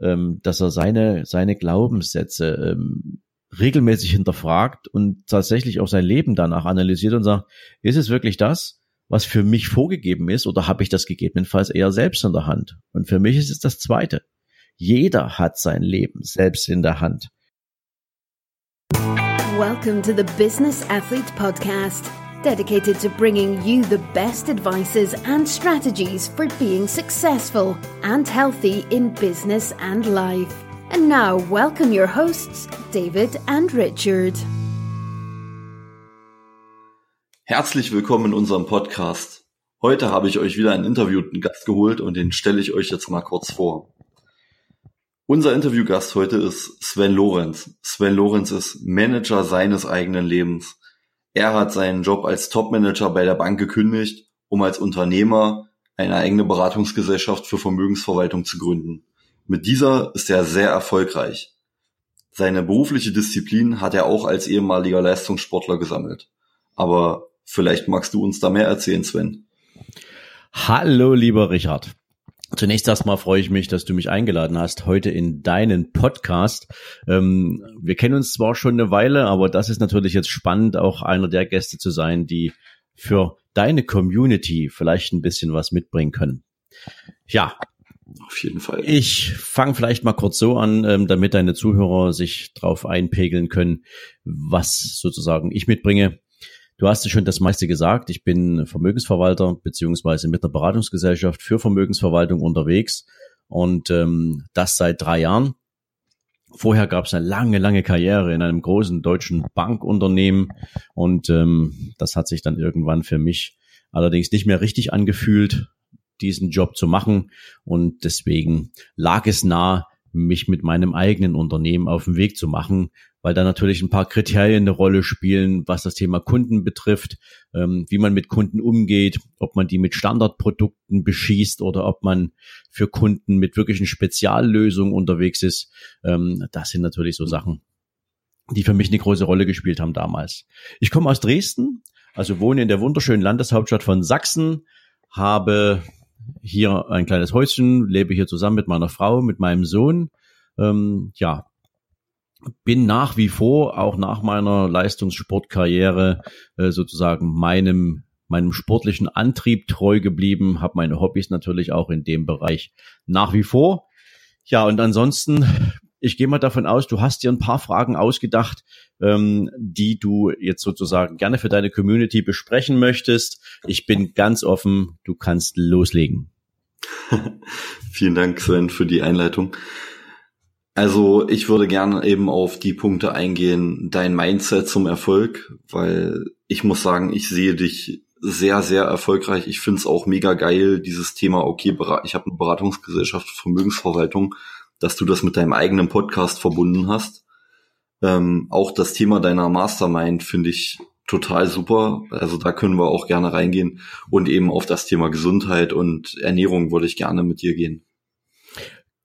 ähm, dass er seine, seine Glaubenssätze ähm, regelmäßig hinterfragt und tatsächlich auch sein Leben danach analysiert und sagt, ist es wirklich das, was für mich vorgegeben ist oder habe ich das gegebenenfalls eher selbst in der Hand? Und für mich ist es das Zweite. Jeder hat sein Leben selbst in der Hand. Welcome to the Business Athlete Podcast, dedicated to bringing you the best advices and strategies for being successful and healthy in business and life. And now, welcome your hosts, David and Richard. Herzlich willkommen in unserem Podcast. Heute habe ich euch wieder einen interviewten Gast geholt und den stelle ich euch jetzt mal kurz vor. Unser Interviewgast heute ist Sven Lorenz. Sven Lorenz ist Manager seines eigenen Lebens. Er hat seinen Job als Topmanager bei der Bank gekündigt, um als Unternehmer eine eigene Beratungsgesellschaft für Vermögensverwaltung zu gründen. Mit dieser ist er sehr erfolgreich. Seine berufliche Disziplin hat er auch als ehemaliger Leistungssportler gesammelt. Aber vielleicht magst du uns da mehr erzählen, Sven. Hallo, lieber Richard. Zunächst erstmal freue ich mich, dass du mich eingeladen hast heute in deinen Podcast. Ähm, wir kennen uns zwar schon eine Weile, aber das ist natürlich jetzt spannend, auch einer der Gäste zu sein, die für deine Community vielleicht ein bisschen was mitbringen können. Ja, auf jeden Fall. Ich fange vielleicht mal kurz so an, ähm, damit deine Zuhörer sich drauf einpegeln können, was sozusagen ich mitbringe. Du hast ja schon das meiste gesagt. Ich bin Vermögensverwalter beziehungsweise mit einer Beratungsgesellschaft für Vermögensverwaltung unterwegs und ähm, das seit drei Jahren. Vorher gab es eine lange, lange Karriere in einem großen deutschen Bankunternehmen und ähm, das hat sich dann irgendwann für mich allerdings nicht mehr richtig angefühlt diesen Job zu machen. Und deswegen lag es nah, mich mit meinem eigenen Unternehmen auf den Weg zu machen, weil da natürlich ein paar Kriterien eine Rolle spielen, was das Thema Kunden betrifft, ähm, wie man mit Kunden umgeht, ob man die mit Standardprodukten beschießt oder ob man für Kunden mit wirklichen Speziallösungen unterwegs ist. Ähm, das sind natürlich so Sachen, die für mich eine große Rolle gespielt haben damals. Ich komme aus Dresden, also wohne in der wunderschönen Landeshauptstadt von Sachsen, habe hier ein kleines Häuschen, lebe hier zusammen mit meiner Frau, mit meinem Sohn. Ähm, ja, bin nach wie vor, auch nach meiner Leistungssportkarriere, äh, sozusagen meinem meinem sportlichen Antrieb treu geblieben, habe meine Hobbys natürlich auch in dem Bereich nach wie vor. Ja, und ansonsten ich gehe mal davon aus, du hast dir ein paar Fragen ausgedacht, ähm, die du jetzt sozusagen gerne für deine Community besprechen möchtest. Ich bin ganz offen, du kannst loslegen. Vielen Dank, Sven, für die Einleitung. Also ich würde gerne eben auf die Punkte eingehen, dein Mindset zum Erfolg, weil ich muss sagen, ich sehe dich sehr, sehr erfolgreich. Ich finde es auch mega geil, dieses Thema, okay, ich habe eine Beratungsgesellschaft Vermögensverwaltung dass du das mit deinem eigenen Podcast verbunden hast. Ähm, auch das Thema deiner Mastermind finde ich total super. Also da können wir auch gerne reingehen und eben auf das Thema Gesundheit und Ernährung würde ich gerne mit dir gehen.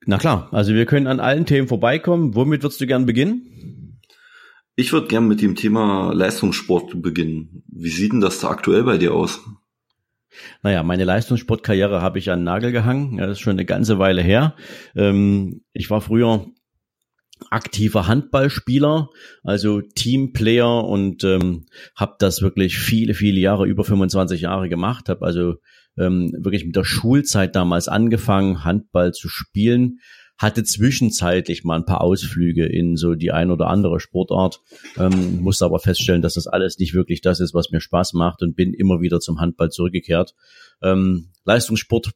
Na klar, also wir können an allen Themen vorbeikommen. Womit würdest du gern beginnen? Ich würde gern mit dem Thema Leistungssport beginnen. Wie sieht denn das da aktuell bei dir aus? Naja, meine Leistungssportkarriere habe ich an den Nagel gehangen. das ist schon eine ganze Weile her. Ähm, ich war früher aktiver Handballspieler, also Teamplayer und ähm, habe das wirklich viele, viele Jahre, über 25 Jahre gemacht, habe also ähm, wirklich mit der Schulzeit damals angefangen, Handball zu spielen, hatte zwischenzeitlich mal ein paar Ausflüge in so die ein oder andere Sportart, ähm, musste aber feststellen, dass das alles nicht wirklich das ist, was mir Spaß macht und bin immer wieder zum Handball zurückgekehrt. Ähm, Leistungssport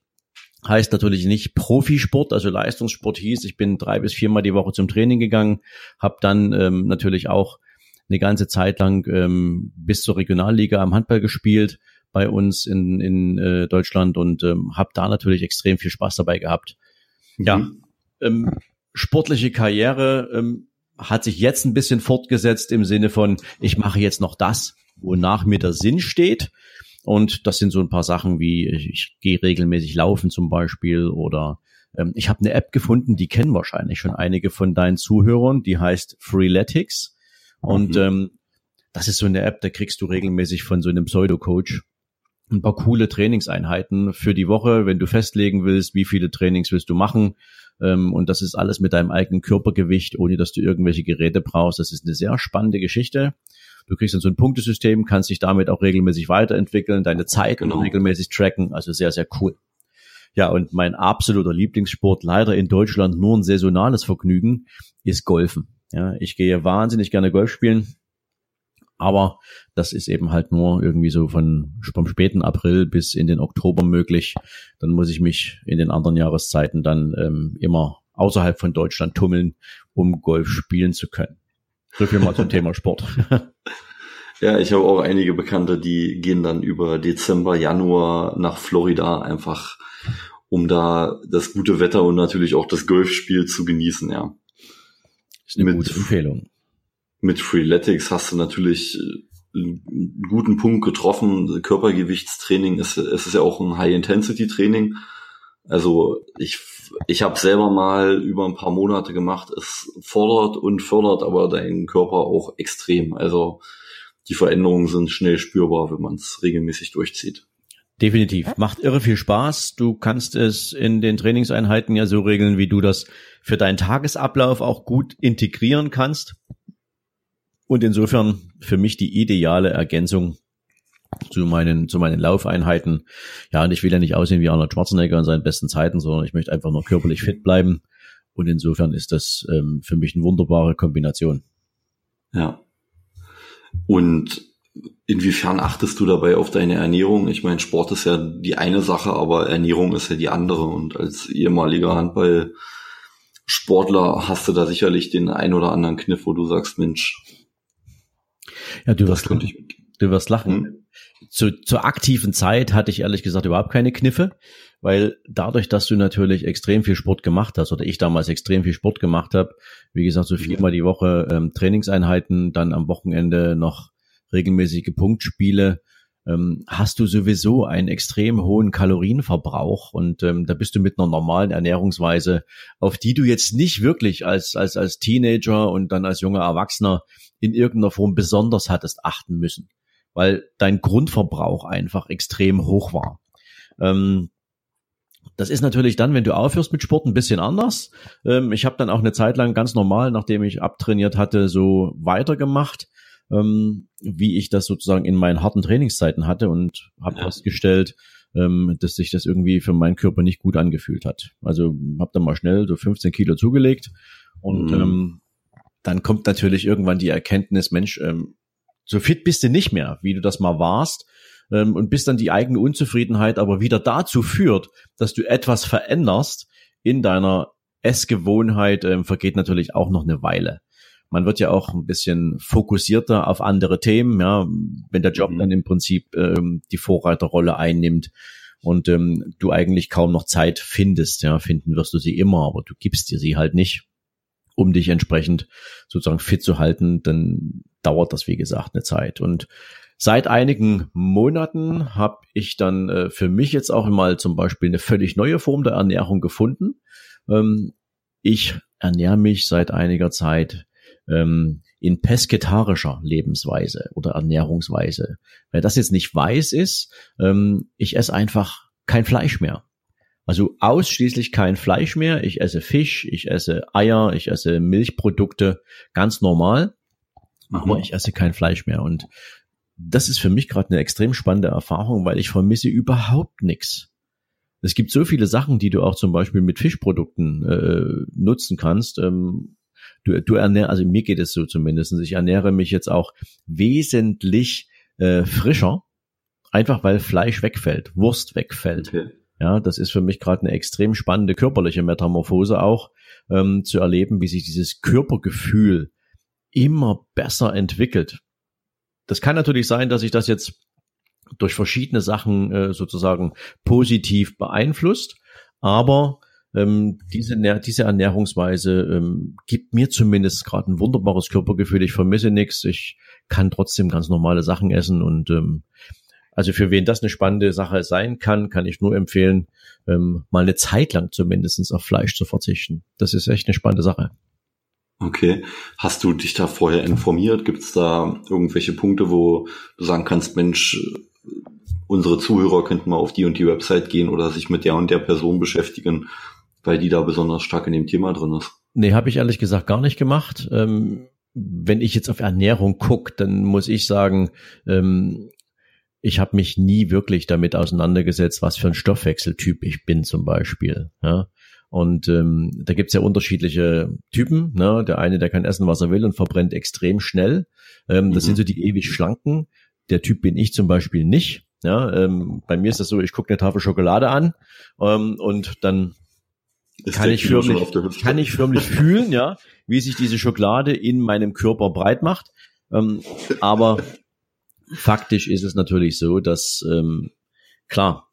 heißt natürlich nicht Profisport, also Leistungssport hieß, ich bin drei bis viermal die Woche zum Training gegangen, habe dann ähm, natürlich auch eine ganze Zeit lang ähm, bis zur Regionalliga am Handball gespielt bei uns in, in äh, Deutschland und ähm, habe da natürlich extrem viel Spaß dabei gehabt. Ja, mhm ähm, sportliche Karriere ähm, hat sich jetzt ein bisschen fortgesetzt im Sinne von, ich mache jetzt noch das, wonach mir der Sinn steht. Und das sind so ein paar Sachen wie, ich, ich gehe regelmäßig laufen zum Beispiel oder ähm, ich habe eine App gefunden, die kennen wahrscheinlich schon einige von deinen Zuhörern, die heißt Freeletics. Und mhm. ähm, das ist so eine App, da kriegst du regelmäßig von so einem Pseudo-Coach ein paar coole Trainingseinheiten für die Woche, wenn du festlegen willst, wie viele Trainings willst du machen Ähm, und das ist alles mit deinem eigenen Körpergewicht, ohne dass du irgendwelche Geräte brauchst. Das ist eine sehr spannende Geschichte. Du kriegst dann so ein Punktesystem, kannst dich damit auch regelmäßig weiterentwickeln, deine Zeit genau. regelmäßig tracken. Also sehr, sehr cool. Ja, und mein absoluter Lieblingssport, leider in Deutschland nur ein saisonales Vergnügen, ist Golfen. Ja, ich gehe wahnsinnig gerne Golf spielen. Aber das ist eben halt nur irgendwie so von vom späten April bis in den Oktober möglich. Dann muss ich mich in den anderen Jahreszeiten dann ähm, immer außerhalb von Deutschland tummeln, um Golf spielen zu können. So viel mal zum Thema Sport. Ja, ich habe auch einige Bekannte, die gehen dann über Dezember, Januar nach Florida einfach, um da das gute Wetter und natürlich auch das Golfspiel zu genießen, ja. Ist eine mit, gute Empfehlung. Mit Freeletics hast du natürlich äh, einen guten Punkt getroffen. Körpergewichtstraining ist, es ist ja auch ein High-Intensity-Training. Also ich, ich habe selber mal über ein paar Monate gemacht. Es fordert und fördert aber deinen Körper auch extrem. Also die Veränderungen sind schnell spürbar, wenn man es regelmäßig durchzieht. Definitiv. Macht irre viel Spaß. Du kannst es in den Trainingseinheiten ja so regeln, wie du das für deinen Tagesablauf auch gut integrieren kannst. Und insofern für mich die ideale Ergänzung zu meinen, zu meinen Laufeinheiten. Ja, und ich will ja nicht aussehen wie Arnold Schwarzenegger in seinen besten Zeiten, sondern ich möchte einfach nur körperlich fit bleiben. Und insofern ist das ähm, für mich eine wunderbare Kombination. Ja. Und inwiefern achtest du dabei auf deine Ernährung? Ich meine, Sport ist ja die eine Sache, aber Ernährung ist ja die andere. Und als ehemaliger Handballsportler hast du da sicherlich den ein oder anderen Kniff, wo du sagst, Mensch. Ja, du wirst, du wirst lachen. Hm? Zu, zur aktiven Zeit hatte ich ehrlich gesagt überhaupt keine Kniffe, weil dadurch, dass du natürlich extrem viel Sport gemacht hast oder ich damals extrem viel Sport gemacht habe, wie gesagt, so viermal die Woche ähm, Trainingseinheiten, dann am Wochenende noch regelmäßige Punktspiele, ähm, hast du sowieso einen extrem hohen Kalorienverbrauch und ähm, da bist du mit einer normalen Ernährungsweise, auf die du jetzt nicht wirklich als, als, als Teenager und dann als junger Erwachsener in irgendeiner Form besonders hattest achten müssen, weil dein Grundverbrauch einfach extrem hoch war. Ähm, das ist natürlich dann, wenn du aufhörst mit Sport, ein bisschen anders. Ähm, ich habe dann auch eine Zeit lang ganz normal, nachdem ich abtrainiert hatte, so weitergemacht ähm, wie ich das sozusagen in meinen harten Trainingszeiten hatte und habe ja. festgestellt, ähm, dass sich das irgendwie für meinen Körper nicht gut angefühlt hat. Also habe dann mal schnell so 15 Kilo zugelegt und mhm. ähm, dann kommt natürlich irgendwann die Erkenntnis, Mensch, ähm, so fit bist du nicht mehr, wie du das mal warst ähm, und bis dann die eigene Unzufriedenheit aber wieder dazu führt, dass du etwas veränderst in deiner Essgewohnheit, ähm, vergeht natürlich auch noch eine Weile man wird ja auch ein bisschen fokussierter auf andere Themen, ja, wenn der Job mhm. dann im Prinzip ähm, die Vorreiterrolle einnimmt und ähm, du eigentlich kaum noch Zeit findest, ja, finden wirst du sie immer, aber du gibst dir sie halt nicht, um dich entsprechend sozusagen fit zu halten, dann dauert das, wie gesagt, eine Zeit. Und seit einigen Monaten habe ich dann äh, für mich jetzt auch mal zum Beispiel eine völlig neue Form der Ernährung gefunden. Ähm, ich ernähre mich seit einiger Zeit ähm, in pesketarischer Lebensweise oder Ernährungsweise. Wer das jetzt nicht weiß, ist, ähm, ich esse einfach kein Fleisch mehr. Also ausschließlich kein Fleisch mehr. Ich esse Fisch, ich esse Eier, ich esse Milchprodukte, ganz normal. Aber mhm. ich esse kein Fleisch mehr. Und das ist für mich gerade eine extrem spannende Erfahrung, weil ich vermisse überhaupt nichts. Es gibt so viele Sachen, die du auch zum Beispiel mit Fischprodukten äh, nutzen kannst. Ähm, du, du ernährst, also mir geht es so zumindest, ich ernähre mich jetzt auch wesentlich äh, frischer, einfach weil Fleisch wegfällt, Wurst wegfällt. Okay. Ja, das ist für mich gerade eine extrem spannende körperliche Metamorphose auch, ähm, zu erleben, wie sich dieses Körpergefühl immer besser entwickelt. Das kann natürlich sein, dass ich das jetzt durch verschiedene Sachen äh, sozusagen positiv beeinflusst, aber ähm, diese, diese Ernährungsweise ähm, gibt mir zumindest gerade ein wunderbares Körpergefühl. Ich vermisse nichts. Ich kann trotzdem ganz normale Sachen essen und ähm, also für wen das eine spannende Sache sein kann, kann ich nur empfehlen, ähm, mal eine Zeit lang zumindestens auf Fleisch zu verzichten. Das ist echt eine spannende Sache. Okay. Hast du dich da vorher informiert? Gibt es da irgendwelche Punkte, wo du sagen kannst, Mensch, unsere Zuhörer könnten mal auf die und die Website gehen oder sich mit der und der Person beschäftigen? weil die da besonders stark in dem Thema drin ist. Nee, habe ich ehrlich gesagt gar nicht gemacht. Ähm, wenn ich jetzt auf Ernährung gucke, dann muss ich sagen, ähm, ich habe mich nie wirklich damit auseinandergesetzt, was für ein Stoffwechseltyp ich bin zum Beispiel. Ja? Und ähm, da gibt's ja unterschiedliche Typen. Ne? Der eine, der kann essen, was er will und verbrennt extrem schnell. Ähm, das mhm. sind so die ewig schlanken. Der Typ bin ich zum Beispiel nicht. Ja, ähm, bei mir ist das so, ich gucke eine Tafel Schokolade an ähm, und dann kann ich, förmlich, kann ich förmlich fühlen, ja, wie sich diese Schokolade in meinem Körper breit macht. Ähm, aber faktisch ist es natürlich so, dass ähm, klar,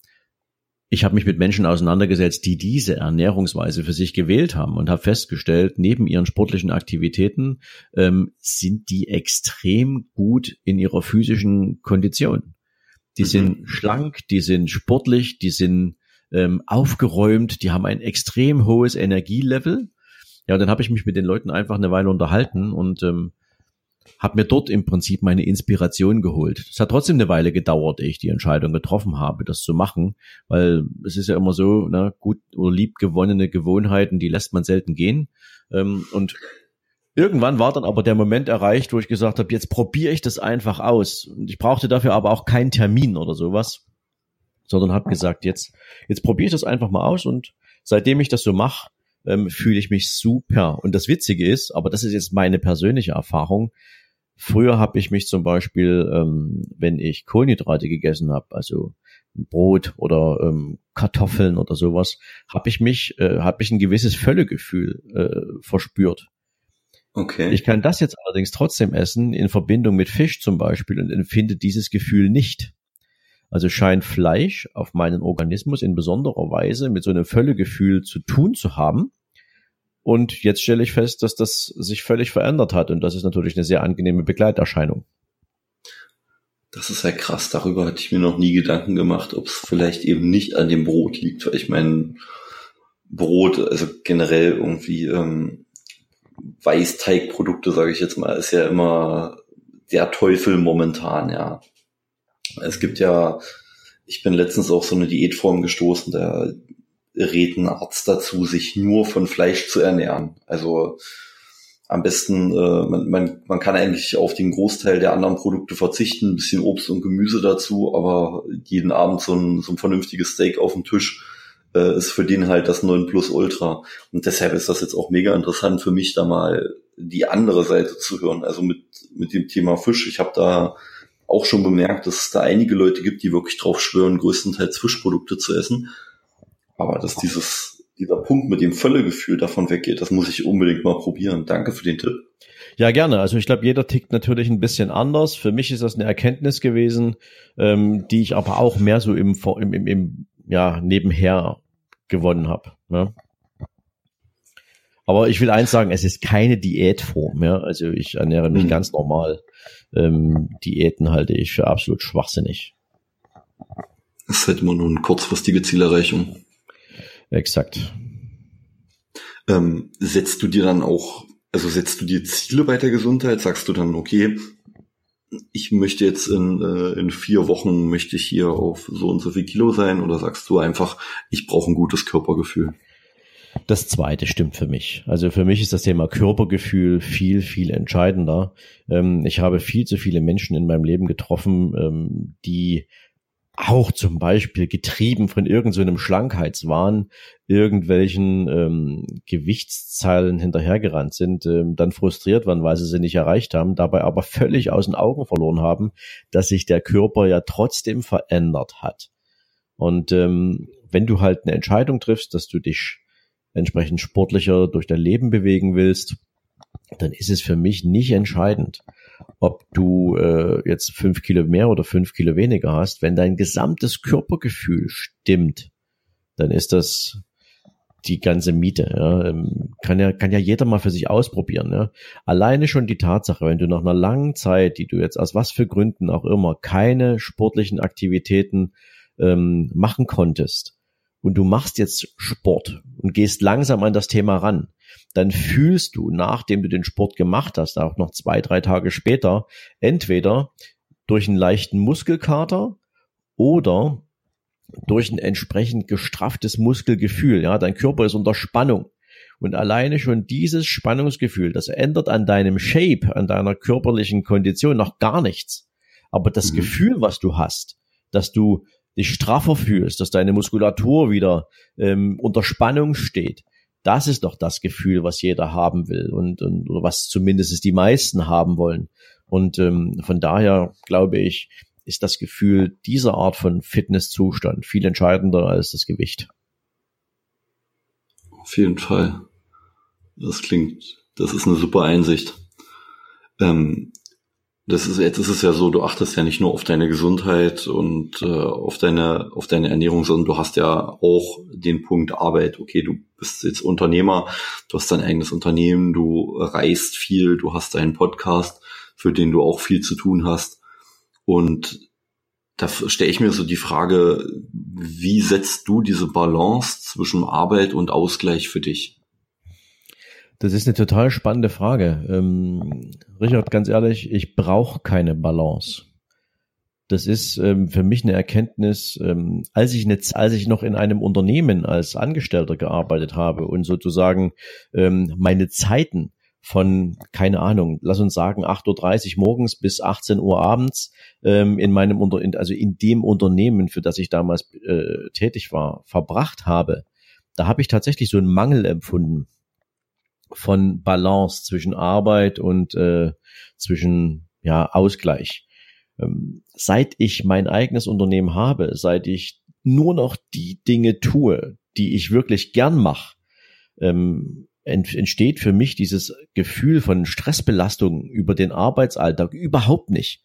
ich habe mich mit Menschen auseinandergesetzt, die diese Ernährungsweise für sich gewählt haben und habe festgestellt, neben ihren sportlichen Aktivitäten ähm, sind die extrem gut in ihrer physischen Kondition. Die mhm. sind schlank, die sind sportlich, die sind ähm, aufgeräumt, die haben ein extrem hohes Energielevel. Ja, und dann habe ich mich mit den Leuten einfach eine Weile unterhalten und ähm, habe mir dort im Prinzip meine Inspiration geholt. Es hat trotzdem eine Weile gedauert, ehe ich die Entscheidung getroffen habe, das zu machen, weil es ist ja immer so, ne, gut oder lieb gewonnene Gewohnheiten, die lässt man selten gehen. Ähm, und irgendwann war dann aber der Moment erreicht, wo ich gesagt habe, jetzt probiere ich das einfach aus. Und ich brauchte dafür aber auch keinen Termin oder sowas, sondern habe gesagt, jetzt, jetzt probiere ich das einfach mal aus und seitdem ich das so mache, ähm, fühle ich mich super. Und das Witzige ist, aber das ist jetzt meine persönliche Erfahrung, Früher habe ich mich zum Beispiel, ähm, wenn ich Kohlenhydrate gegessen habe, also Brot oder ähm, Kartoffeln oder sowas, habe ich mich, äh, habe ich ein gewisses Völlegefühl äh, verspürt. Okay. Ich kann das jetzt allerdings trotzdem essen in Verbindung mit Fisch zum Beispiel und empfinde dieses Gefühl nicht. Also scheint Fleisch auf meinen Organismus in besonderer Weise mit so einem Völlegefühl zu tun zu haben. Und jetzt stelle ich fest, dass das sich völlig verändert hat. Und das ist natürlich eine sehr angenehme Begleiterscheinung. Das ist ja krass. Darüber hatte ich mir noch nie Gedanken gemacht, ob es vielleicht eben nicht an dem Brot liegt. Weil ich meine, Brot, also generell irgendwie ähm, Weißteigprodukte, sage ich jetzt mal, ist ja immer der Teufel momentan, ja. Es gibt ja, ich bin letztens auf so eine Diätform gestoßen, da rät ein Arzt dazu, sich nur von Fleisch zu ernähren. Also am besten, äh, man, man, man kann eigentlich auf den Großteil der anderen Produkte verzichten, ein bisschen Obst und Gemüse dazu, aber jeden Abend so ein, so ein vernünftiges Steak auf dem Tisch äh, ist für den halt das 9 Plus Ultra. Und deshalb ist das jetzt auch mega interessant für mich, da mal die andere Seite zu hören. Also mit, mit dem Thema Fisch. Ich habe da auch schon bemerkt, dass es da einige Leute gibt, die wirklich drauf schwören, größtenteils Fischprodukte zu essen. Aber dass dieses, dieser Punkt mit dem Völlegefühl davon weggeht, das muss ich unbedingt mal probieren. Danke für den Tipp. Ja, gerne. Also ich glaube, jeder tickt natürlich ein bisschen anders. Für mich ist das eine Erkenntnis gewesen, ähm, die ich aber auch mehr so im, im, im, im ja, nebenher gewonnen habe. Ne? Aber ich will eins sagen, es ist keine Diätform. Ja? Also ich ernähre mich mhm. ganz normal. Ähm, Diäten halte ich für absolut schwachsinnig. Das ist halt immer nur eine kurzfristige Zielerreichung. Exakt. Ähm, setzt du dir dann auch, also setzt du dir Ziele bei der Gesundheit? Sagst du dann, okay, ich möchte jetzt in, äh, in vier Wochen möchte ich hier auf so und so viel Kilo sein oder sagst du einfach, ich brauche ein gutes Körpergefühl? Das zweite stimmt für mich. Also für mich ist das Thema Körpergefühl viel, viel entscheidender. Ähm, ich habe viel zu viele Menschen in meinem Leben getroffen, ähm, die auch zum Beispiel getrieben von irgendeinem so Schlankheitswahn, irgendwelchen ähm, Gewichtszahlen hinterhergerannt sind, ähm, dann frustriert waren, weil sie sie nicht erreicht haben, dabei aber völlig aus den Augen verloren haben, dass sich der Körper ja trotzdem verändert hat. Und ähm, wenn du halt eine Entscheidung triffst, dass du dich entsprechend sportlicher durch dein Leben bewegen willst, dann ist es für mich nicht entscheidend, ob du äh, jetzt fünf Kilo mehr oder fünf Kilo weniger hast, wenn dein gesamtes Körpergefühl stimmt, dann ist das die ganze Miete. Ja. Ähm, kann ja kann ja jeder mal für sich ausprobieren. Ja. Alleine schon die Tatsache, wenn du nach einer langen Zeit, die du jetzt aus was für Gründen auch immer keine sportlichen Aktivitäten ähm, machen konntest und du machst jetzt Sport und gehst langsam an das Thema ran, dann fühlst du, nachdem du den Sport gemacht hast, auch noch zwei, drei Tage später, entweder durch einen leichten Muskelkater oder durch ein entsprechend gestrafftes Muskelgefühl. Ja, dein Körper ist unter Spannung. Und alleine schon dieses Spannungsgefühl, das ändert an deinem Shape, an deiner körperlichen Kondition noch gar nichts. Aber das mhm. Gefühl, was du hast, dass du dich straffer fühlst, dass deine Muskulatur wieder ähm, unter Spannung steht, das ist doch das Gefühl, was jeder haben will und, und oder was zumindest die meisten haben wollen. Und ähm, von daher glaube ich, ist das Gefühl dieser Art von Fitnesszustand viel entscheidender als das Gewicht. Auf jeden Fall. Das klingt, das ist eine super Einsicht. Ähm, das ist, jetzt ist es ja so, du achtest ja nicht nur auf deine Gesundheit und äh, auf deine, auf deine Ernährung, sondern du hast ja auch den Punkt Arbeit. Okay, du bist jetzt Unternehmer, du hast dein eigenes Unternehmen, du reist viel, du hast deinen Podcast, für den du auch viel zu tun hast. Und da stelle ich mir so die Frage, wie setzt du diese Balance zwischen Arbeit und Ausgleich für dich? Das ist eine total spannende Frage. Ähm, Richard, ganz ehrlich, ich brauche keine Balance. Das ist ähm, für mich eine Erkenntnis, ähm, als ich eine, als ich noch in einem Unternehmen als Angestellter gearbeitet habe und sozusagen ähm, meine Zeiten von, keine Ahnung, lass uns sagen, 8.30 Uhr morgens bis 18 Uhr abends ähm, in meinem Unter also in dem Unternehmen, für das ich damals äh, tätig war, verbracht habe, da habe ich tatsächlich so einen Mangel empfunden von Balance zwischen Arbeit und äh, zwischen ja, Ausgleich. Ähm, seit ich mein eigenes Unternehmen habe, seit ich nur noch die Dinge tue, die ich wirklich gern mache, ähm, entsteht für mich dieses Gefühl von Stressbelastung über den Arbeitsalltag überhaupt nicht.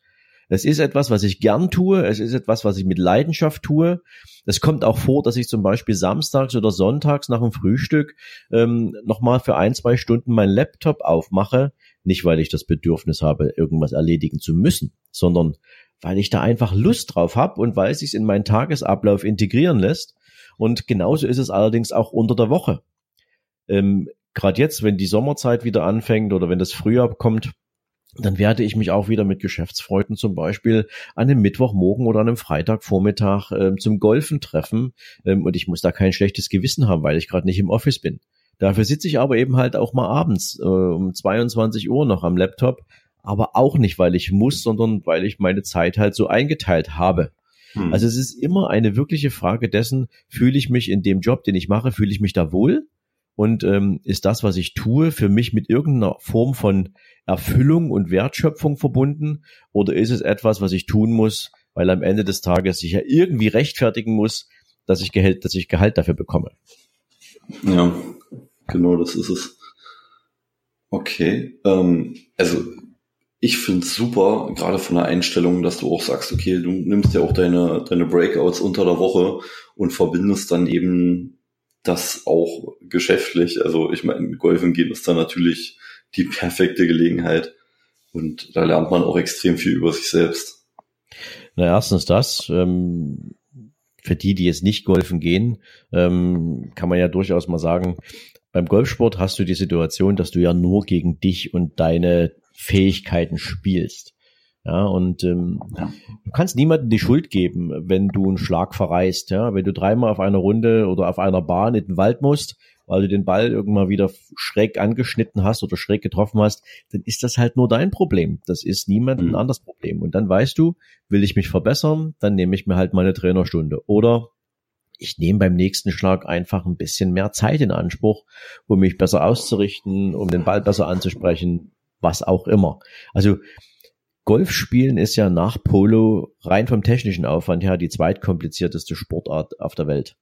Es ist etwas, was ich gern tue. Es ist etwas, was ich mit Leidenschaft tue. Es kommt auch vor, dass ich zum Beispiel samstags oder sonntags nach dem Frühstück ähm, nochmal für ein, zwei Stunden meinen Laptop aufmache. Nicht, weil ich das Bedürfnis habe, irgendwas erledigen zu müssen, sondern weil ich da einfach Lust drauf habe und weil es sich in meinen Tagesablauf integrieren lässt. Und genauso ist es allerdings auch unter der Woche. Ähm, gerade jetzt, wenn die Sommerzeit wieder anfängt oder wenn das Frühjahr kommt, dann werde ich mich auch wieder mit Geschäftsfreunden zum Beispiel an einem Mittwochmorgen oder an einem Freitagvormittag ähm, zum Golfen treffen. Ähm, und ich muss da kein schlechtes Gewissen haben, weil ich gerade nicht im Office bin. Dafür sitze ich aber eben halt auch mal abends äh, um 22 Uhr noch am Laptop. Aber auch nicht, weil ich muss, sondern weil ich meine Zeit halt so eingeteilt habe. Hm. Also es ist immer eine wirkliche Frage dessen, fühle ich mich in dem Job, den ich mache, fühle ich mich da wohl? Und ähm, ist das, was ich tue, für mich mit irgendeiner Form von Erfüllung und Wertschöpfung verbunden oder ist es etwas, was ich tun muss, weil am Ende des Tages ich ja irgendwie rechtfertigen muss, dass ich Gehalt, dass ich Gehalt dafür bekomme. Ja, genau, das ist es. Okay, ähm, also ich finde es super, gerade von der Einstellung, dass du auch sagst, okay, du nimmst ja auch deine, deine Breakouts unter der Woche und verbindest dann eben das auch geschäftlich. Also ich meine, Golfen gehen ist da natürlich die perfekte Gelegenheit. Und da lernt man auch extrem viel über sich selbst. Na, erstens das. Ähm, für die, die jetzt nicht golfen gehen, ähm, kann man ja durchaus mal sagen, beim Golfsport hast du die Situation, dass du ja nur gegen dich und deine Fähigkeiten spielst. Ja, und ähm, ja. du kannst niemandem die Schuld geben, wenn du einen Schlag verreißt. Ja, wenn du dreimal auf einer Runde oder auf einer Bahn in den Wald musst, weil du den Ball irgendwann wieder schräg angeschnitten hast oder schräg getroffen hast, dann ist das halt nur dein Problem. Das ist niemand mhm. ein anderes Problem. Und dann weißt du, will ich mich verbessern, dann nehme ich mir halt meine Trainerstunde. Oder ich nehme beim nächsten Schlag einfach ein bisschen mehr Zeit in Anspruch, um mich besser auszurichten, um den Ball besser anzusprechen, was auch immer. Also Golf spielen ist ja nach Polo rein vom technischen Aufwand her die zweitkomplizierteste Sportart auf der Welt.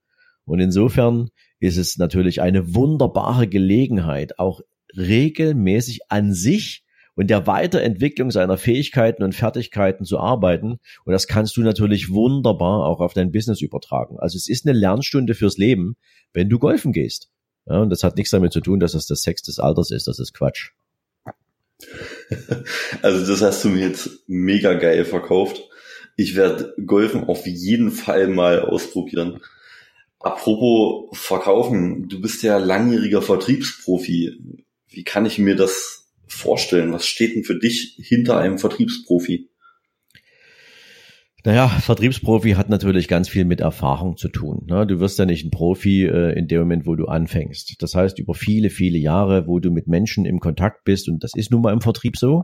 Und insofern ist es natürlich eine wunderbare Gelegenheit, auch regelmäßig an sich und der Weiterentwicklung seiner Fähigkeiten und Fertigkeiten zu arbeiten. Und das kannst du natürlich wunderbar auch auf dein Business übertragen. Also es ist eine Lernstunde fürs Leben, wenn du golfen gehst. Ja, und das hat nichts damit zu tun, dass es das Sex des Alters ist. Das ist Quatsch. Also das hast du mir jetzt mega geil verkauft. Ich werde Golfen auf jeden Fall mal ausprobieren. Apropos Verkaufen, du bist ja langjähriger Vertriebsprofi. Wie kann ich mir das vorstellen? Was steht denn für dich hinter einem Vertriebsprofi? Naja, Vertriebsprofi hat natürlich ganz viel mit Erfahrung zu tun. Ne? Du wirst ja nicht ein Profi äh, in dem Moment, wo du anfängst. Das heißt, über viele, viele Jahre, wo du mit Menschen im Kontakt bist, und das ist nun mal im Vertrieb so,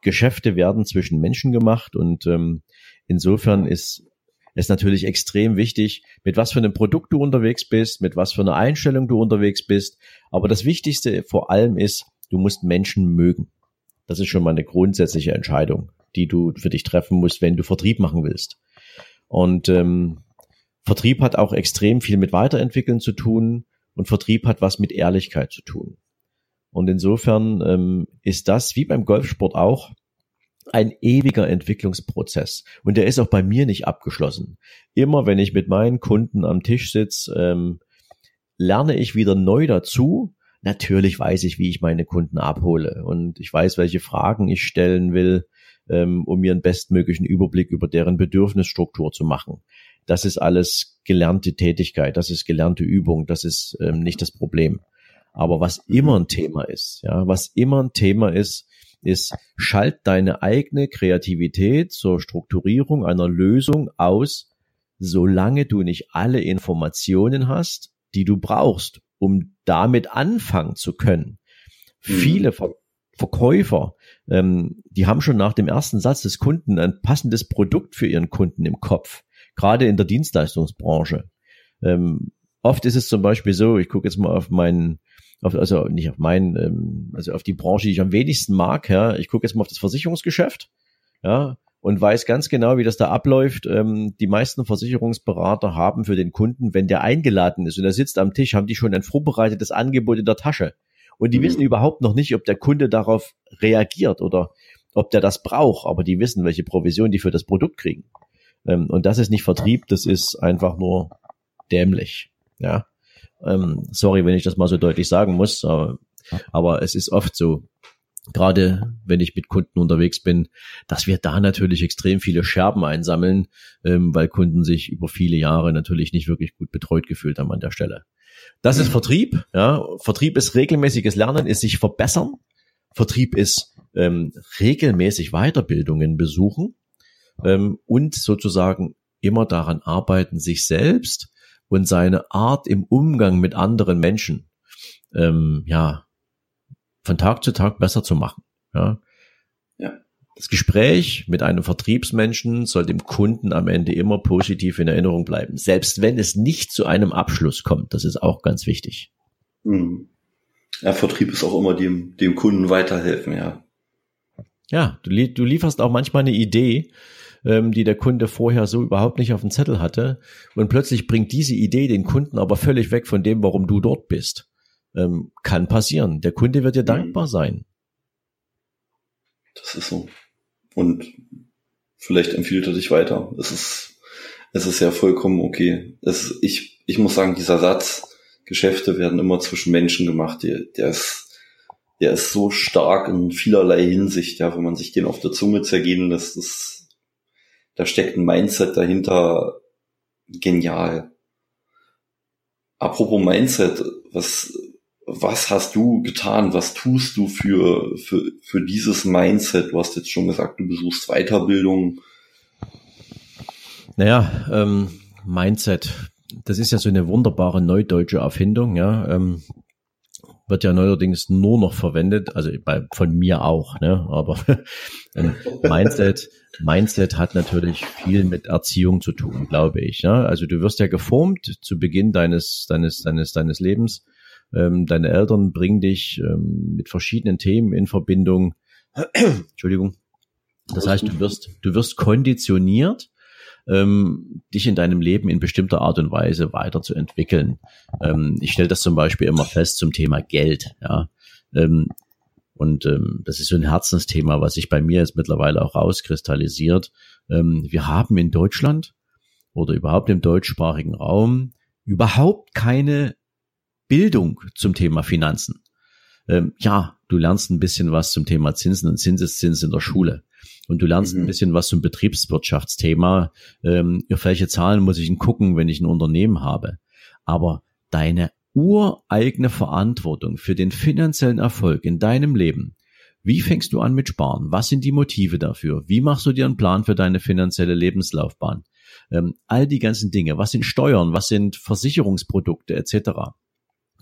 Geschäfte werden zwischen Menschen gemacht und ähm, insofern ist es natürlich extrem wichtig, mit was für einem Produkt du unterwegs bist, mit was für einer Einstellung du unterwegs bist. Aber das Wichtigste vor allem ist, du musst Menschen mögen. Das ist schon mal eine grundsätzliche Entscheidung die du für dich treffen musst, wenn du Vertrieb machen willst. Und ähm, Vertrieb hat auch extrem viel mit Weiterentwickeln zu tun und Vertrieb hat was mit Ehrlichkeit zu tun. Und insofern ähm, ist das wie beim Golfsport auch ein ewiger Entwicklungsprozess. Und der ist auch bei mir nicht abgeschlossen. Immer wenn ich mit meinen Kunden am Tisch sitze, ähm, lerne ich wieder neu dazu. Natürlich weiß ich, wie ich meine Kunden abhole und ich weiß, welche Fragen ich stellen will ähm, um mir einen bestmöglichen Überblick über deren Bedürfnisstruktur zu machen. Das ist alles gelernte Tätigkeit, das ist gelernte Übung, das ist ähm, nicht das Problem. Aber was immer ein Thema ist, ja, was immer ein Thema ist, ist, schalt deine eigene Kreativität zur Strukturierung einer Lösung aus, solange du nicht alle Informationen hast, die du brauchst, um damit anfangen zu können. Mhm. Viele Verkäufer, ähm, die haben schon nach dem ersten Satz des Kunden ein passendes Produkt für ihren Kunden im Kopf, gerade in der Dienstleistungsbranche. Ähm, oft ist es zum Beispiel so, ich gucke jetzt mal auf meinen, auf, also nicht auf meinen, ähm, also auf die Branche, die ich am wenigsten mag, ja, ich gucke jetzt mal auf das Versicherungsgeschäft, ja, und weiß ganz genau, wie das da abläuft. Ähm, die meisten Versicherungsberater haben für den Kunden, wenn der eingeladen ist und er sitzt am Tisch, haben die schon ein vorbereitetes Angebot in der Tasche. Und die mhm. wissen überhaupt noch nicht, ob der Kunde darauf reagiert oder ob der das braucht, aber die wissen, welche Provision die für das Produkt kriegen. Ähm, und das ist nicht Vertrieb, das ist einfach nur dämlich. Ja. Ähm, sorry, wenn ich das mal so deutlich sagen muss, aber, aber es ist oft so, gerade wenn ich mit Kunden unterwegs bin, dass wir da natürlich extrem viele Scherben einsammeln, ähm, weil Kunden sich über viele Jahre natürlich nicht wirklich gut betreut gefühlt haben an der Stelle. Das ist Vertrieb. Ja. Vertrieb ist regelmäßiges Lernen, ist sich verbessern. Vertrieb ist ähm, regelmäßig Weiterbildungen besuchen ähm, und sozusagen immer daran arbeiten, sich selbst und seine Art im Umgang mit anderen Menschen ähm, ja von Tag zu Tag besser zu machen. Ja. Das Gespräch mit einem Vertriebsmenschen soll dem Kunden am Ende immer positiv in Erinnerung bleiben, selbst wenn es nicht zu einem Abschluss kommt. Das ist auch ganz wichtig. Mhm. Ja, Vertrieb ist auch immer dem, dem Kunden weiterhelfen, ja. Ja, du, du lieferst auch manchmal eine Idee, ähm, die der Kunde vorher so überhaupt nicht auf dem Zettel hatte. Und plötzlich bringt diese Idee den Kunden aber völlig weg von dem, warum du dort bist. Ähm, kann passieren. Der Kunde wird dir mhm. dankbar sein. Das ist so und vielleicht empfiehlt er dich weiter. Es ist, es ist ja vollkommen okay. Es, ich, ich muss sagen, dieser Satz, Geschäfte werden immer zwischen Menschen gemacht, der, der ist, der ist so stark in vielerlei Hinsicht, ja, wenn man sich den auf der Zunge zergehen lässt, ist, da steckt ein Mindset dahinter, genial. Apropos Mindset, was, was hast du getan? Was tust du für, für, für dieses Mindset? Du hast jetzt schon gesagt, du besuchst Weiterbildung. Naja, ähm, Mindset, das ist ja so eine wunderbare neudeutsche Erfindung, ja. Ähm, wird ja neuerdings nur noch verwendet, also bei, von mir auch, ne? Aber ähm, Mindset, Mindset hat natürlich viel mit Erziehung zu tun, glaube ich. Ja? Also du wirst ja geformt zu Beginn deines, deines, deines, deines Lebens ähm, deine Eltern bringen dich ähm, mit verschiedenen Themen in Verbindung. Entschuldigung. Das heißt, du wirst, du wirst konditioniert, ähm, dich in deinem Leben in bestimmter Art und Weise weiterzuentwickeln. Ähm, ich stelle das zum Beispiel immer fest zum Thema Geld. Ja. Ähm, und ähm, das ist so ein Herzensthema, was sich bei mir jetzt mittlerweile auch rauskristallisiert. Ähm, wir haben in Deutschland oder überhaupt im deutschsprachigen Raum überhaupt keine Bildung zum Thema Finanzen. Ähm, ja, du lernst ein bisschen was zum Thema Zinsen und Zinseszins in der Schule. Und du lernst mhm. ein bisschen was zum Betriebswirtschaftsthema. Ähm, auf welche Zahlen muss ich denn gucken, wenn ich ein Unternehmen habe? Aber deine ureigene Verantwortung für den finanziellen Erfolg in deinem Leben Wie fängst du an mit Sparen? Was sind die Motive dafür? Wie machst du dir einen Plan für deine finanzielle Lebenslaufbahn? Ähm, all die ganzen Dinge. Was sind Steuern? Was sind Versicherungsprodukte etc.?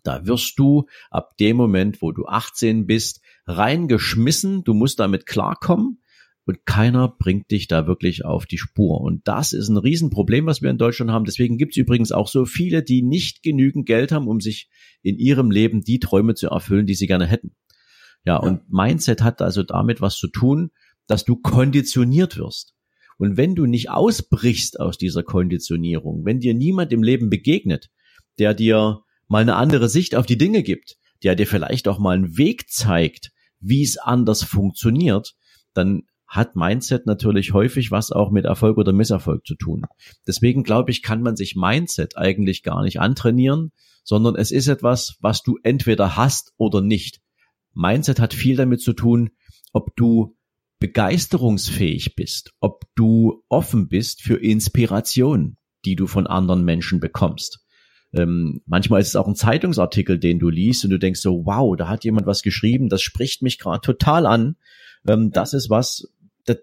Da wirst du ab dem Moment, wo du 18 bist, reingeschmissen. Du musst damit klarkommen und keiner bringt dich da wirklich auf die Spur. Und das ist ein Riesenproblem, was wir in Deutschland haben. Deswegen gibt es übrigens auch so viele, die nicht genügend Geld haben, um sich in ihrem Leben die Träume zu erfüllen, die sie gerne hätten. Ja, ja. und Mindset hat also damit was zu tun, dass du konditioniert wirst. Und wenn du nicht ausbrichst aus dieser Konditionierung, wenn dir niemand im Leben begegnet, der dir mal eine andere Sicht auf die Dinge gibt, der dir vielleicht auch mal einen Weg zeigt, wie es anders funktioniert, dann hat Mindset natürlich häufig was auch mit Erfolg oder Misserfolg zu tun. Deswegen glaube ich, kann man sich Mindset eigentlich gar nicht antrainieren, sondern es ist etwas, was du entweder hast oder nicht. Mindset hat viel damit zu tun, ob du begeisterungsfähig bist, ob du offen bist für Inspiration, die du von anderen Menschen bekommst. Ähm, manchmal ist es auch ein Zeitungsartikel, den du liest und du denkst so, wow, da hat jemand was geschrieben, das spricht mich gerade total an. Ähm, das ist was, das,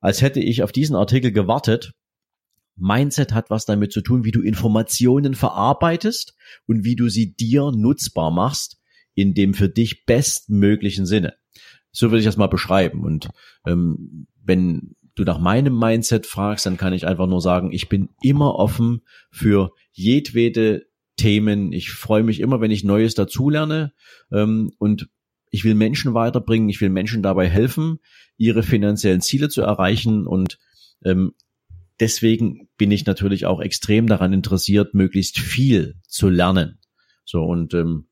als hätte ich auf diesen Artikel gewartet. Mindset hat was damit zu tun, wie du Informationen verarbeitest und wie du sie dir nutzbar machst in dem für dich bestmöglichen Sinne. So würde ich das mal beschreiben. Und ähm, wenn du nach meinem Mindset fragst, dann kann ich einfach nur sagen, ich bin immer offen für jedwede Themen. Ich freue mich immer, wenn ich Neues dazulerne. Ähm, und ich will Menschen weiterbringen, ich will Menschen dabei helfen, ihre finanziellen Ziele zu erreichen. Und ähm, deswegen bin ich natürlich auch extrem daran interessiert, möglichst viel zu lernen. So und ähm,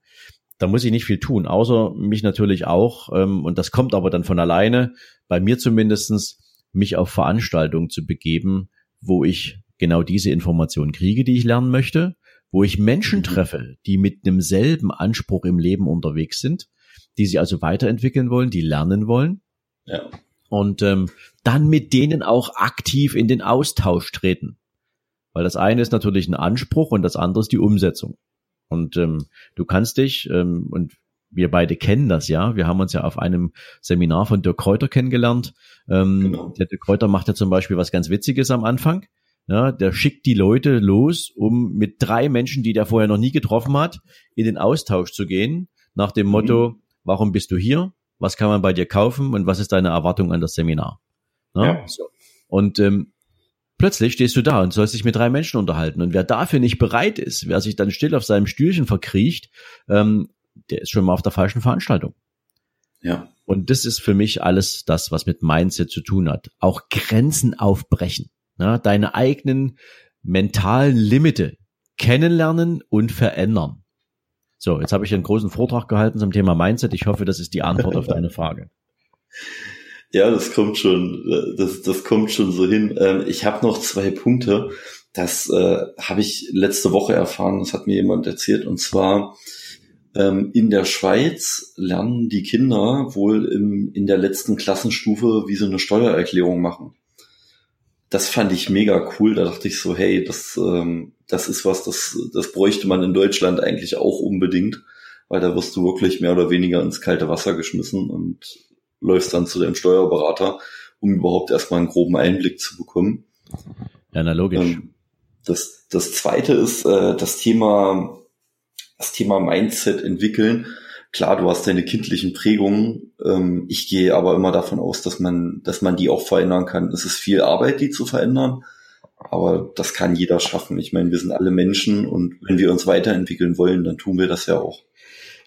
da muss ich nicht viel tun, außer mich natürlich auch, ähm, und das kommt aber dann von alleine, bei mir zumindestens mich auf Veranstaltungen zu begeben, wo ich genau diese Informationen kriege, die ich lernen möchte, wo ich Menschen mhm. treffe, die mit demselben Anspruch im Leben unterwegs sind, die sie also weiterentwickeln wollen, die lernen wollen. Ja. Und ähm, dann mit denen auch aktiv in den Austausch treten. Weil das eine ist natürlich ein Anspruch und das andere ist die Umsetzung. Und ähm, du kannst dich, ähm, und wir beide kennen das ja, wir haben uns ja auf einem Seminar von Dirk Kräuter kennengelernt. Ähm, genau. Der Dirk Kräuter macht ja zum Beispiel was ganz Witziges am Anfang. Ja, der schickt die Leute los, um mit drei Menschen, die der vorher noch nie getroffen hat, in den Austausch zu gehen, nach dem mhm. Motto, warum bist du hier? Was kann man bei dir kaufen und was ist deine Erwartung an das Seminar? Ja, ja. So. Und ähm, Plötzlich stehst du da und sollst dich mit drei Menschen unterhalten. Und wer dafür nicht bereit ist, wer sich dann still auf seinem Stühlchen verkriecht, ähm, der ist schon mal auf der falschen Veranstaltung. Ja. Und das ist für mich alles das, was mit Mindset zu tun hat. Auch Grenzen aufbrechen. Ne? Deine eigenen mentalen Limite kennenlernen und verändern. So, jetzt habe ich einen großen Vortrag gehalten zum Thema Mindset. Ich hoffe, das ist die Antwort auf deine Frage. Ja, das kommt schon, das, das kommt schon so hin. Ähm, ich habe noch zwei Punkte. Das äh, habe ich letzte Woche erfahren, das hat mir jemand erzählt. Und zwar in der Schweiz lernen die Kinder wohl im, in der letzten Klassenstufe, wie sie eine Steuererklärung machen. Das fand ich mega cool. Da dachte ich so, hey, das, ähm, das ist was, das, das bräuchte man in Deutschland eigentlich auch unbedingt, weil da wirst du wirklich mehr oder weniger ins kalte Wasser geschmissen und läufst dann zu deinem Steuerberater, um überhaupt erstmal einen groben Einblick zu bekommen. Ja, na logisch. Ähm, das, das zweite ist äh, das Thema, das Thema Mindset entwickeln. Klar, du hast deine kindlichen Prägungen. Ähm, ich gehe aber immer davon aus, dass man, dass man die auch verändern kann. Es ist viel Arbeit, die zu verändern. Aber das kann jeder schaffen. Ich meine, wir sind alle Menschen und wenn wir uns weiterentwickeln wollen, dann tun wir das ja auch.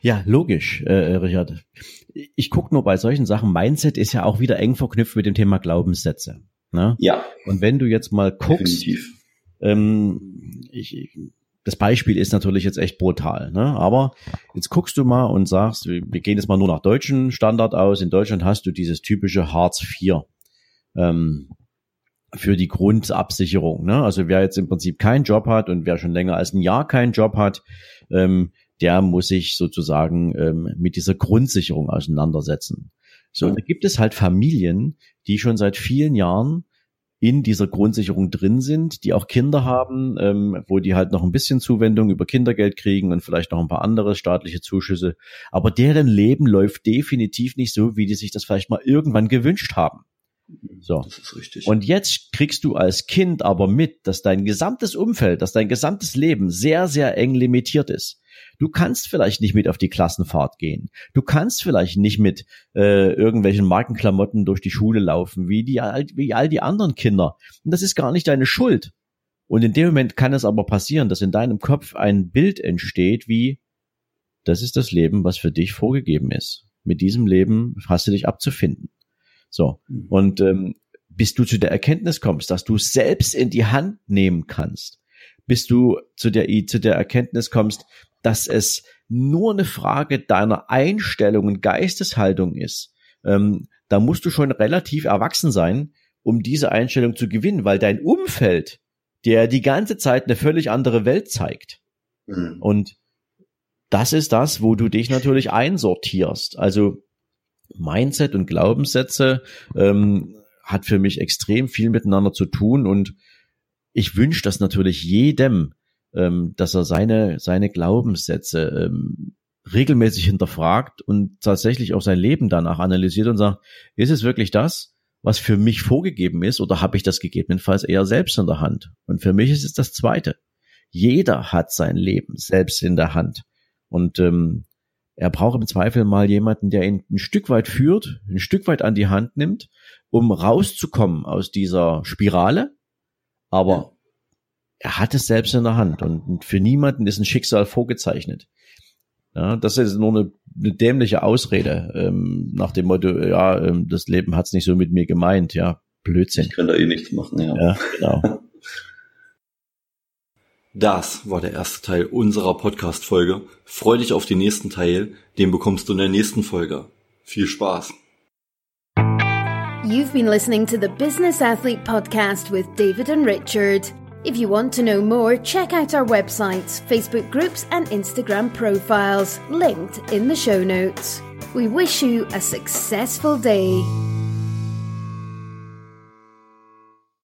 Ja, logisch, äh, Richard ich gucke nur bei solchen Sachen, Mindset ist ja auch wieder eng verknüpft mit dem Thema Glaubenssätze. Ne? Ja. Und wenn du jetzt mal guckst, ähm, ich, das Beispiel ist natürlich jetzt echt brutal, ne? aber jetzt guckst du mal und sagst, wir gehen jetzt mal nur nach deutschen Standard aus. In Deutschland hast du dieses typische Hartz IV ähm, für die Grundabsicherung. Ne? Also wer jetzt im Prinzip keinen Job hat und wer schon länger als ein Jahr keinen Job hat, ähm, der muss sich sozusagen ähm, mit dieser Grundsicherung auseinandersetzen. So, und da gibt es halt Familien, die schon seit vielen Jahren in dieser Grundsicherung drin sind, die auch Kinder haben, ähm, wo die halt noch ein bisschen Zuwendung über Kindergeld kriegen und vielleicht noch ein paar andere staatliche Zuschüsse. Aber deren Leben läuft definitiv nicht so, wie die sich das vielleicht mal irgendwann gewünscht haben. So. Das ist richtig. Und jetzt kriegst du als Kind aber mit, dass dein gesamtes Umfeld, dass dein gesamtes Leben sehr, sehr eng limitiert ist. Du kannst vielleicht nicht mit auf die Klassenfahrt gehen. Du kannst vielleicht nicht mit äh, irgendwelchen Markenklamotten durch die Schule laufen, wie, die, wie all die anderen Kinder. Und das ist gar nicht deine Schuld. Und in dem Moment kann es aber passieren, dass in deinem Kopf ein Bild entsteht, wie das ist das Leben, was für dich vorgegeben ist. Mit diesem Leben hast du dich abzufinden. So. Mhm. Und ähm, bis du zu der Erkenntnis kommst, dass du selbst in die Hand nehmen kannst, bis du zu der, zu der Erkenntnis kommst, dass es nur eine Frage deiner Einstellung und Geisteshaltung ist, ähm, da musst du schon relativ erwachsen sein, um diese Einstellung zu gewinnen, weil dein Umfeld dir die ganze Zeit eine völlig andere Welt zeigt. Mhm. Und das ist das, wo du dich natürlich einsortierst. Also Mindset und Glaubenssätze ähm, hat für mich extrem viel miteinander zu tun und ich wünsche das natürlich jedem, ähm, dass er seine, seine Glaubenssätze ähm, regelmäßig hinterfragt und tatsächlich auch sein Leben danach analysiert und sagt, ist es wirklich das, was für mich vorgegeben ist oder habe ich das gegebenenfalls eher selbst in der Hand? Und für mich ist es das Zweite. Jeder hat sein Leben selbst in der Hand. Und ähm, er braucht im Zweifel mal jemanden, der ihn ein Stück weit führt, ein Stück weit an die Hand nimmt, um rauszukommen aus dieser Spirale. Aber er hat es selbst in der Hand und für niemanden ist ein Schicksal vorgezeichnet. Ja, das ist nur eine, eine dämliche Ausrede ähm, nach dem Motto, ja, ähm, das Leben hat's nicht so mit mir gemeint, ja, Blödsinn. Ich kann da eh nichts machen, ja. Ja, genau. Das war der erste Teil unserer Podcast-Folge. Freu dich auf den nächsten Teil, den bekommst du in der nächsten Folge. Viel Spaß! You've been listening to the Business Athlete Podcast with David and Richard. If you want to know more, check out our websites, Facebook groups, and Instagram profiles, linked in the show notes. We wish you a successful day.